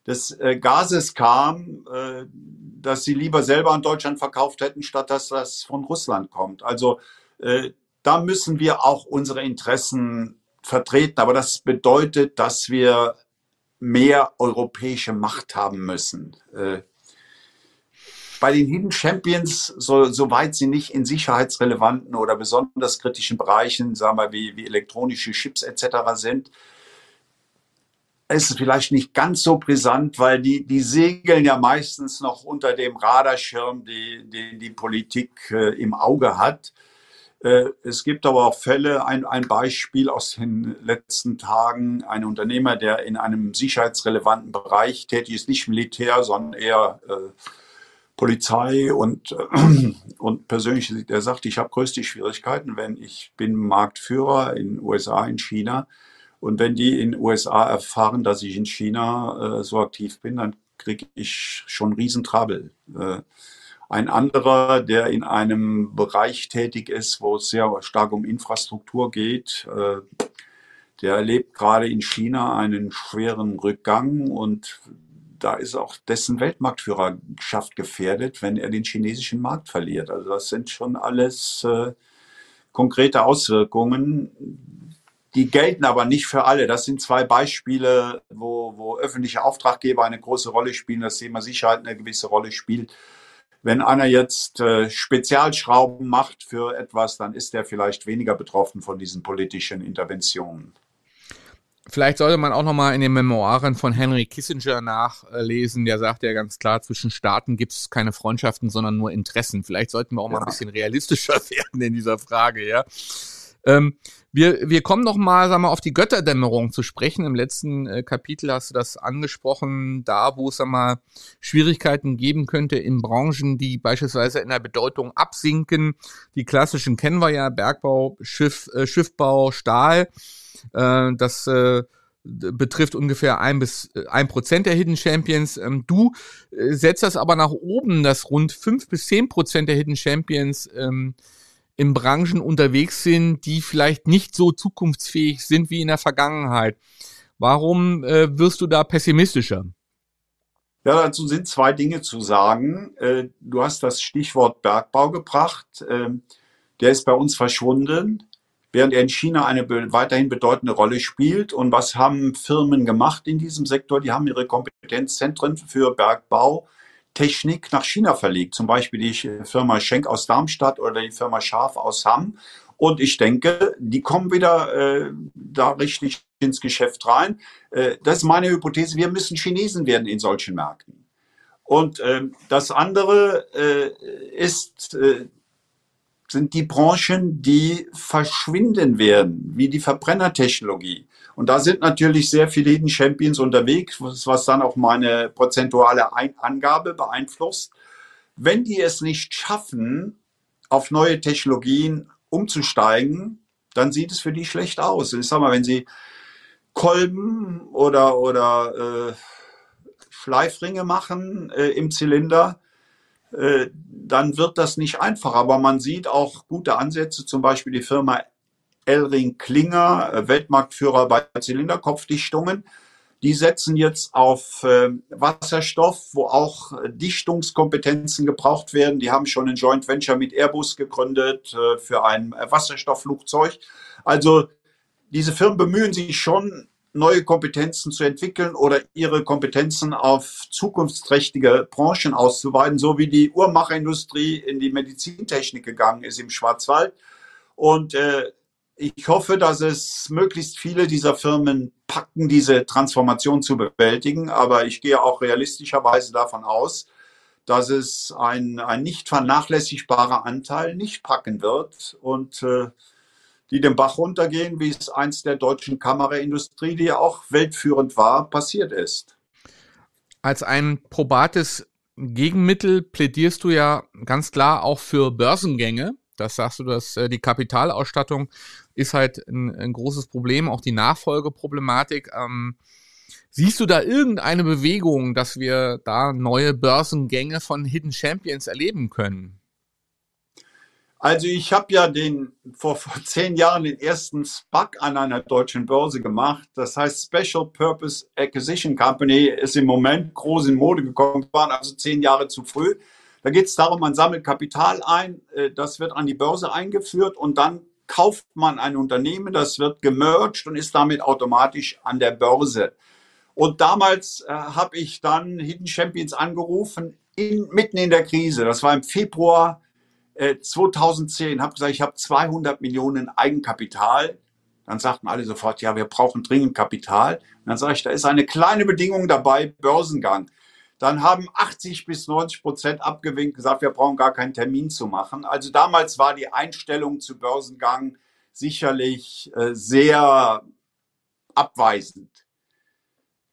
des äh, Gases kam, äh, dass sie lieber selber an Deutschland verkauft hätten, statt dass das von Russland kommt. Also äh, da müssen wir auch unsere Interessen vertreten. Aber das bedeutet, dass wir mehr europäische Macht haben müssen. Äh, bei den Hidden Champions, so, soweit sie nicht in sicherheitsrelevanten oder besonders kritischen Bereichen, sagen wir, wie, wie elektronische Chips etc. sind, ist es vielleicht nicht ganz so brisant, weil die, die segeln ja meistens noch unter dem Radarschirm, den die, die Politik äh, im Auge hat. Äh, es gibt aber auch Fälle, ein, ein Beispiel aus den letzten Tagen, ein Unternehmer, der in einem sicherheitsrelevanten Bereich tätig ist, nicht Militär, sondern eher äh, Polizei und, äh, und persönlich, der sagt, ich habe größte Schwierigkeiten, wenn ich bin Marktführer in USA, in China Und wenn die in USA erfahren, dass ich in China äh, so aktiv bin, dann kriege ich schon Riesentrabel. Äh, ein anderer, der in einem Bereich tätig ist, wo es sehr stark um Infrastruktur geht, äh, der erlebt gerade in China einen schweren Rückgang und da ist auch dessen Weltmarktführerschaft gefährdet, wenn er den chinesischen Markt verliert. Also das sind schon alles äh, konkrete Auswirkungen. Die gelten aber nicht für alle. Das sind zwei Beispiele, wo, wo öffentliche Auftraggeber eine große Rolle spielen, das Thema Sicherheit eine gewisse Rolle spielt. Wenn einer jetzt äh, Spezialschrauben macht für etwas, dann ist er vielleicht weniger betroffen von diesen politischen Interventionen. Vielleicht sollte man auch nochmal in den Memoiren von Henry Kissinger nachlesen. Der sagt ja ganz klar, zwischen Staaten gibt es keine Freundschaften, sondern nur Interessen. Vielleicht sollten wir auch ja. mal ein bisschen realistischer werden in dieser Frage, ja. Ähm, wir, wir kommen noch mal, sagen wir, auf die Götterdämmerung zu sprechen. Im letzten äh, Kapitel hast du das angesprochen, da wo es sagen wir, Schwierigkeiten geben könnte in Branchen, die beispielsweise in der Bedeutung absinken. Die klassischen kennen wir ja, Bergbau, Schiff, äh, Schiffbau, Stahl. Äh, das äh, betrifft ungefähr ein bis äh, ein Prozent der Hidden Champions. Ähm, du äh, setzt das aber nach oben, dass rund fünf bis zehn Prozent der Hidden Champions ähm, in Branchen unterwegs sind, die vielleicht nicht so zukunftsfähig sind wie in der Vergangenheit. Warum äh, wirst du da pessimistischer? Ja, dazu sind zwei Dinge zu sagen. Äh, du hast das Stichwort Bergbau gebracht. Ähm, der ist bei uns verschwunden während er in China eine weiterhin bedeutende Rolle spielt. Und was haben Firmen gemacht in diesem Sektor? Die haben ihre Kompetenzzentren für Bergbau, Technik nach China verlegt. Zum Beispiel die Firma Schenk aus Darmstadt oder die Firma Scharf aus Hamm. Und ich denke, die kommen wieder äh, da richtig ins Geschäft rein. Äh, das ist meine Hypothese. Wir müssen Chinesen werden in solchen Märkten. Und äh, das andere äh, ist äh, sind die Branchen, die verschwinden werden, wie die Verbrennertechnologie. Und da sind natürlich sehr viele Hidden Champions unterwegs, was dann auch meine prozentuale Angabe beeinflusst. Wenn die es nicht schaffen, auf neue Technologien umzusteigen, dann sieht es für die schlecht aus. Ich sag mal, wenn sie Kolben oder, oder äh, Schleifringe machen äh, im Zylinder, äh, dann wird das nicht einfacher. Aber man sieht auch gute Ansätze, zum Beispiel die Firma Elring Klinger, äh, Weltmarktführer bei Zylinderkopfdichtungen. Die setzen jetzt auf äh, Wasserstoff, wo auch Dichtungskompetenzen gebraucht werden. Die haben schon ein Joint Venture mit Airbus gegründet für ein Wasserstoffflugzeug. Also diese Firmen bemühen sich schon, neue Kompetenzen zu entwickeln oder ihre Kompetenzen auf zukunftsträchtige Branchen auszuweiten, so wie die Uhrmacherindustrie in die Medizintechnik gegangen ist im Schwarzwald. Und äh, ich hoffe, dass es möglichst viele dieser Firmen packen, diese Transformation zu bewältigen. Aber ich gehe auch realistischerweise davon aus, dass es ein, ein nicht vernachlässigbarer Anteil nicht packen wird. Und äh, die den Bach runtergehen, wie es einst der deutschen Kameraindustrie, die ja auch weltführend war, passiert ist. Als ein probates Gegenmittel plädierst du ja ganz klar auch für Börsengänge. Das sagst du, dass äh, die Kapitalausstattung ist halt ein, ein, großes Problem, auch die Nachfolgeproblematik. Ähm, siehst du da irgendeine Bewegung, dass wir da neue Börsengänge von Hidden Champions erleben können? Also ich habe ja den vor, vor zehn Jahren den ersten SPAC an einer deutschen Börse gemacht. Das heißt Special Purpose Acquisition Company ist im Moment groß in Mode gekommen, waren also zehn Jahre zu früh. Da geht es darum, man sammelt Kapital ein, äh, das wird an die Börse eingeführt und dann kauft man ein Unternehmen, das wird gemerged und ist damit automatisch an der Börse. Und damals äh, habe ich dann Hidden Champions angerufen, in, mitten in der Krise. Das war im Februar 2010 habe gesagt, ich habe 200 Millionen Eigenkapital. Dann sagten alle sofort, ja, wir brauchen dringend Kapital. Und dann sage ich, da ist eine kleine Bedingung dabei, Börsengang. Dann haben 80 bis 90 Prozent abgewinkt, gesagt, wir brauchen gar keinen Termin zu machen. Also damals war die Einstellung zu Börsengang sicherlich äh, sehr abweisend.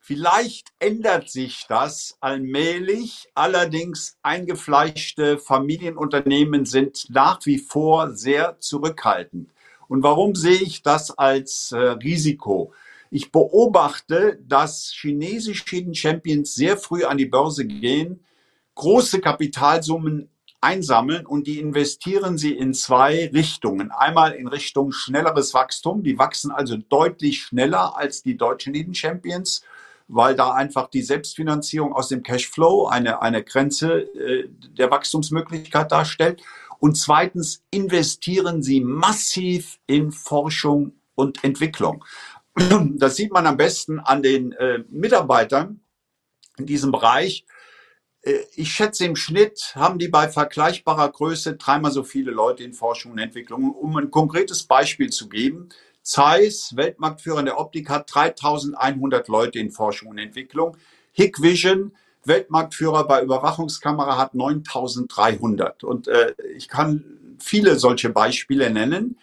Vielleicht ändert sich das allmählich. Allerdings eingefleischte Familienunternehmen sind nach wie vor sehr zurückhaltend. Und warum sehe ich das als äh, Risiko? Ich beobachte, dass chinesische Hidden Champions sehr früh an die Börse gehen, große Kapitalsummen einsammeln und die investieren sie in zwei Richtungen. Einmal in Richtung schnelleres Wachstum. Die wachsen also deutlich schneller als die deutschen Hidden Champions, weil da einfach die Selbstfinanzierung aus dem Cashflow eine, eine Grenze äh, der Wachstumsmöglichkeit darstellt. Und zweitens investieren sie massiv in Forschung und Entwicklung. Das sieht man am besten an den äh, Mitarbeitern in diesem Bereich. Äh, ich schätze, im Schnitt haben die bei vergleichbarer Größe dreimal so viele Leute in Forschung und Entwicklung. Um ein konkretes Beispiel zu geben, Zeiss, Weltmarktführer in der Optik, hat 3100 Leute in Forschung und Entwicklung. Hikvision, Weltmarktführer bei Überwachungskamera, hat 9300. Und äh, ich kann viele solche Beispiele nennen.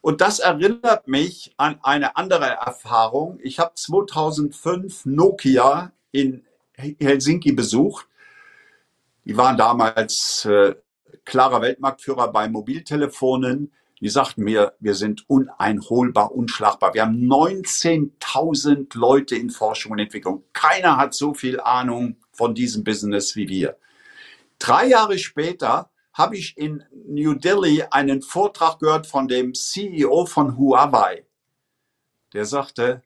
Und das erinnert mich an eine andere Erfahrung. Ich habe 2005 Nokia in Helsinki besucht. Die waren damals äh, klarer Weltmarktführer bei Mobiltelefonen. Die sagten mir, wir sind uneinholbar, unschlagbar. Wir haben 19.000 Leute in Forschung und Entwicklung. Keiner hat so viel Ahnung von diesem Business wie wir. Drei Jahre später habe ich in New Delhi einen Vortrag gehört von dem CEO von Huawei. Der sagte,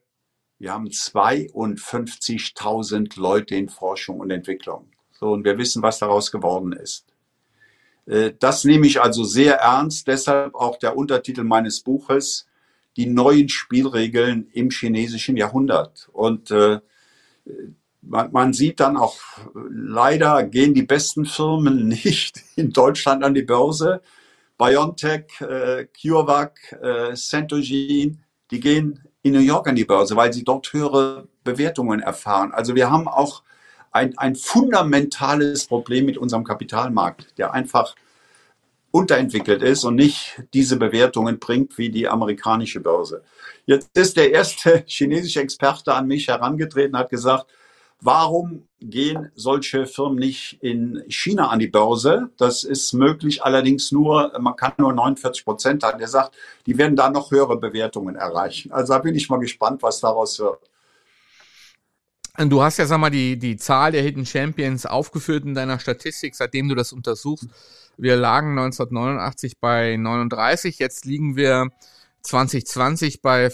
wir haben 52.000 Leute in Forschung und Entwicklung. So, und wir wissen, was daraus geworden ist. Äh, das nehme ich also sehr ernst. Deshalb auch der Untertitel meines Buches, die neuen Spielregeln im chinesischen Jahrhundert. Und äh, man, man sieht dann auch, leider gehen die besten Firmen nicht in Deutschland an die Börse. BioNTech, äh, CureVac, äh, Centogene, die gehen in New York an die Börse, weil sie dort höhere Bewertungen erfahren. Also wir haben auch ein, ein fundamentales Problem mit unserem Kapitalmarkt, der einfach unterentwickelt ist und nicht diese Bewertungen bringt wie die amerikanische Börse. Jetzt ist der erste chinesische Experte an mich herangetreten, hat gesagt, Warum gehen solche Firmen nicht in China an die Börse? Das ist möglich, allerdings nur, man kann nur 49 Prozent haben. Der sagt, die werden da noch höhere Bewertungen erreichen. Also da bin ich mal gespannt, was daraus wird. Du hast ja, sag mal, die, die Zahl der Hidden Champions aufgeführt in deiner Statistik, seitdem du das untersuchst. Wir lagen 1989 bei 39, jetzt liegen wir 2020 bei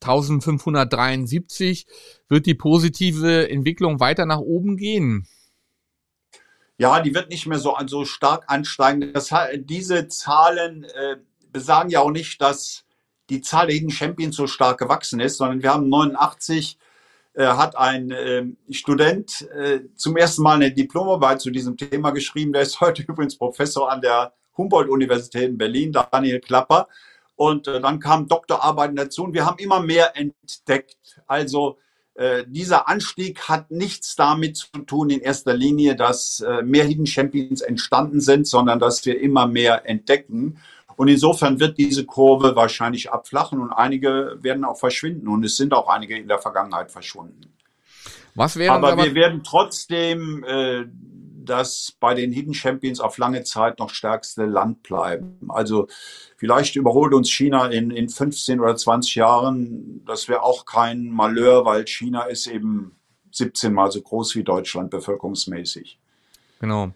1573. Wird die positive Entwicklung weiter nach oben gehen? Ja, die wird nicht mehr so, so stark ansteigen. Das, diese Zahlen äh, besagen ja auch nicht, dass die Zahl der Hidden Champions so stark gewachsen ist, sondern wir haben 89 äh, hat ein äh, Student äh, zum ersten Mal eine Diplomarbeit zu diesem Thema geschrieben. Der ist heute übrigens Professor an der Humboldt-Universität in Berlin, Daniel Klapper. Und äh, dann kamen Doktorarbeiten dazu und wir haben immer mehr entdeckt. Also äh, dieser Anstieg hat nichts damit zu tun in erster Linie, dass äh, mehr Hidden Champions entstanden sind, sondern dass wir immer mehr entdecken. Und insofern wird diese Kurve wahrscheinlich abflachen und einige werden auch verschwinden. Und es sind auch einige in der Vergangenheit verschwunden. Was wäre aber, aber wir werden trotzdem äh, das bei den Hidden Champions auf lange Zeit noch stärkste Land bleiben. Also vielleicht überholt uns China in, in 15 oder 20 Jahren. Das wäre auch kein Malheur, weil China ist eben 17 mal so groß wie Deutschland bevölkerungsmäßig. Genau.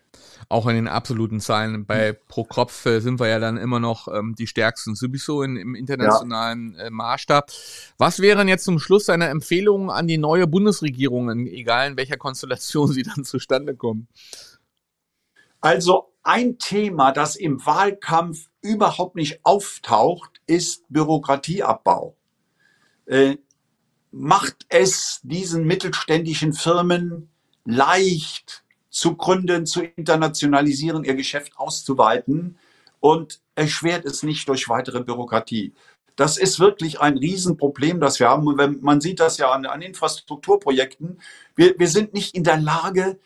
Auch in den absoluten Zahlen. Bei pro Kopf äh, sind wir ja dann immer noch ähm, die stärksten sowieso in, im internationalen äh, Maßstab. Was wären jetzt zum Schluss deine Empfehlungen an die neue Bundesregierung, egal in welcher Konstellation sie dann zustande kommen? Also ein Thema, das im Wahlkampf überhaupt nicht auftaucht, ist Bürokratieabbau. Äh, macht es diesen mittelständischen Firmen leicht, zu gründen, zu internationalisieren, ihr Geschäft auszuweiten und erschwert es nicht durch weitere Bürokratie. Das ist wirklich ein Riesenproblem, das wir haben. Und man sieht das ja an, an Infrastrukturprojekten. Wir, wir sind nicht in der Lage,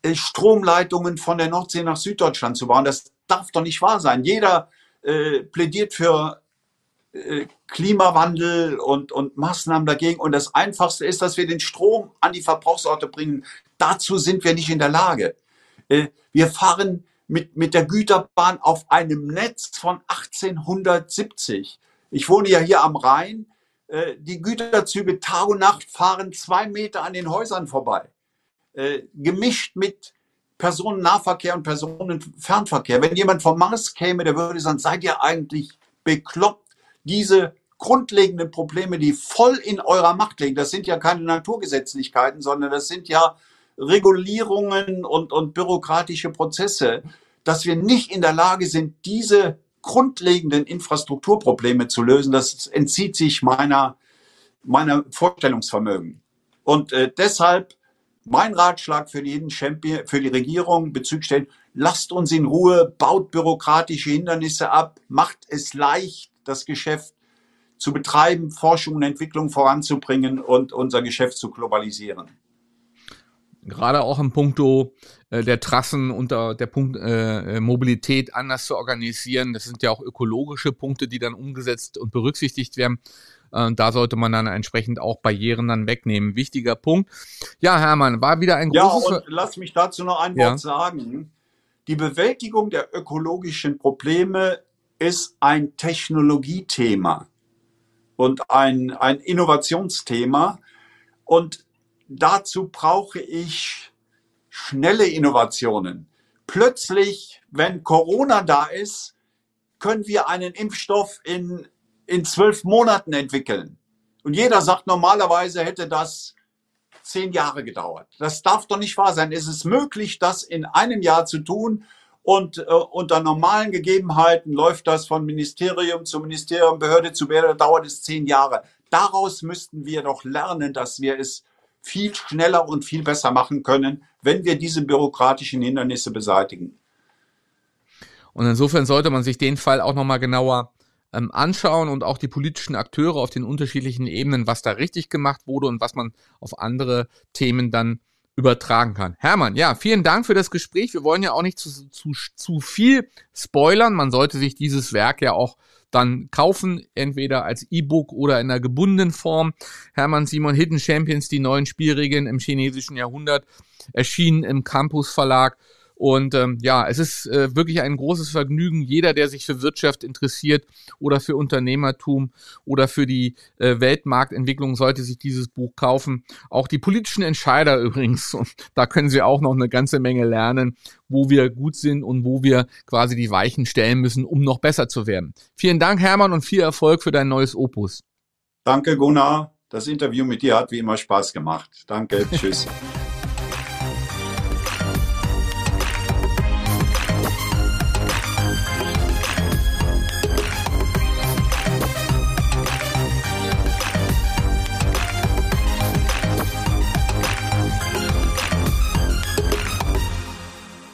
äh, Stromleitungen von der Nordsee nach Süddeutschland zu bauen. Das darf doch nicht wahr sein. Jeder äh, plädiert für Klimawandel und, und Maßnahmen dagegen. Und das Einfachste ist, dass wir den Strom an die Verbrauchsorte bringen. Dazu sind wir nicht in der Lage. Äh, wir fahren mit, mit der Güterbahn auf einem Netz von 1870. Ich wohne ja hier am Rhein. Äh, die Güterzüge Tag und Nacht fahren zwei Meter an den Häusern vorbei. Äh, gemischt mit Personennahverkehr und Personenfernverkehr. Wenn jemand vom Mars käme, der würde sagen, seid ihr eigentlich bekloppt? Diese grundlegenden Probleme, die voll in eurer Macht liegen, das sind ja keine Naturgesetzlichkeiten, sondern das sind ja Regulierungen und, und bürokratische Prozesse, dass wir nicht in der Lage sind, diese grundlegenden Infrastrukturprobleme zu lösen, das entzieht sich meiner, meiner Vorstellungsvermögen. Und äh, deshalb mein Ratschlag für die, Champion, für die Regierung bezüglich stellen, lasst uns in Ruhe, baut bürokratische Hindernisse ab, macht es leicht, das Geschäft zu betreiben, Forschung und Entwicklung voranzubringen und unser Geschäft zu globalisieren. Gerade auch im Punkto äh, der Trassen und der, Punkt äh, Mobilität anders zu organisieren. Das sind ja auch ökologische Punkte, die dann umgesetzt und berücksichtigt werden. Äh, da sollte man dann entsprechend auch Barrieren dann wegnehmen. Wichtiger Punkt. Ja, Hermann, war wieder ein großes... Ja, und lass mich dazu noch ein Wort ja. sagen. Die Bewältigung der ökologischen Probleme ist ein Technologiethema und ein, ein Innovationsthema. Und dazu brauche ich schnelle Innovationen. Plötzlich, wenn Corona da ist, können wir einen Impfstoff in in zwölf Monaten entwickeln. Und jeder sagt, normalerweise hätte das zehn Jahre gedauert. Das darf doch nicht wahr sein. Es ist möglich, das in einem Jahr zu tun. Und äh, unter normalen Gegebenheiten läuft das von Ministerium zu Ministerium, Behörde zu Behörde, dauert es zehn Jahre. Daraus müssten wir doch lernen, dass wir es viel schneller und viel besser machen können, wenn wir diese bürokratischen Hindernisse beseitigen. Und insofern sollte man sich den Fall auch nochmal genauer ähm, anschauen und auch die politischen Akteure auf den unterschiedlichen Ebenen, was da richtig gemacht wurde und was man auf andere Themen dann übertragen kann. Hermann, ja, vielen Dank für das Gespräch. Wir wollen ja auch nicht zu, zu, zu viel spoilern. Man sollte sich dieses Werk ja auch dann kaufen, entweder als E-Book oder in einer gebundenen Form. Hermann Simon Hidden Champions, die neuen Spielregeln im chinesischen Jahrhundert, erschienen im Campus Verlag. Und ähm, ja, es ist äh, wirklich ein großes Vergnügen. Jeder, der sich für Wirtschaft interessiert oder für Unternehmertum oder für die äh, Weltmarktentwicklung, sollte sich dieses Buch kaufen. Auch die politischen Entscheider übrigens. Und da können Sie auch noch eine ganze Menge lernen, wo wir gut sind und wo wir quasi die Weichen stellen müssen, um noch besser zu werden. Vielen Dank, Hermann, und viel Erfolg für dein neues Opus. Danke, Gunnar. Das Interview mit dir hat wie immer Spaß gemacht. Danke. Tschüss.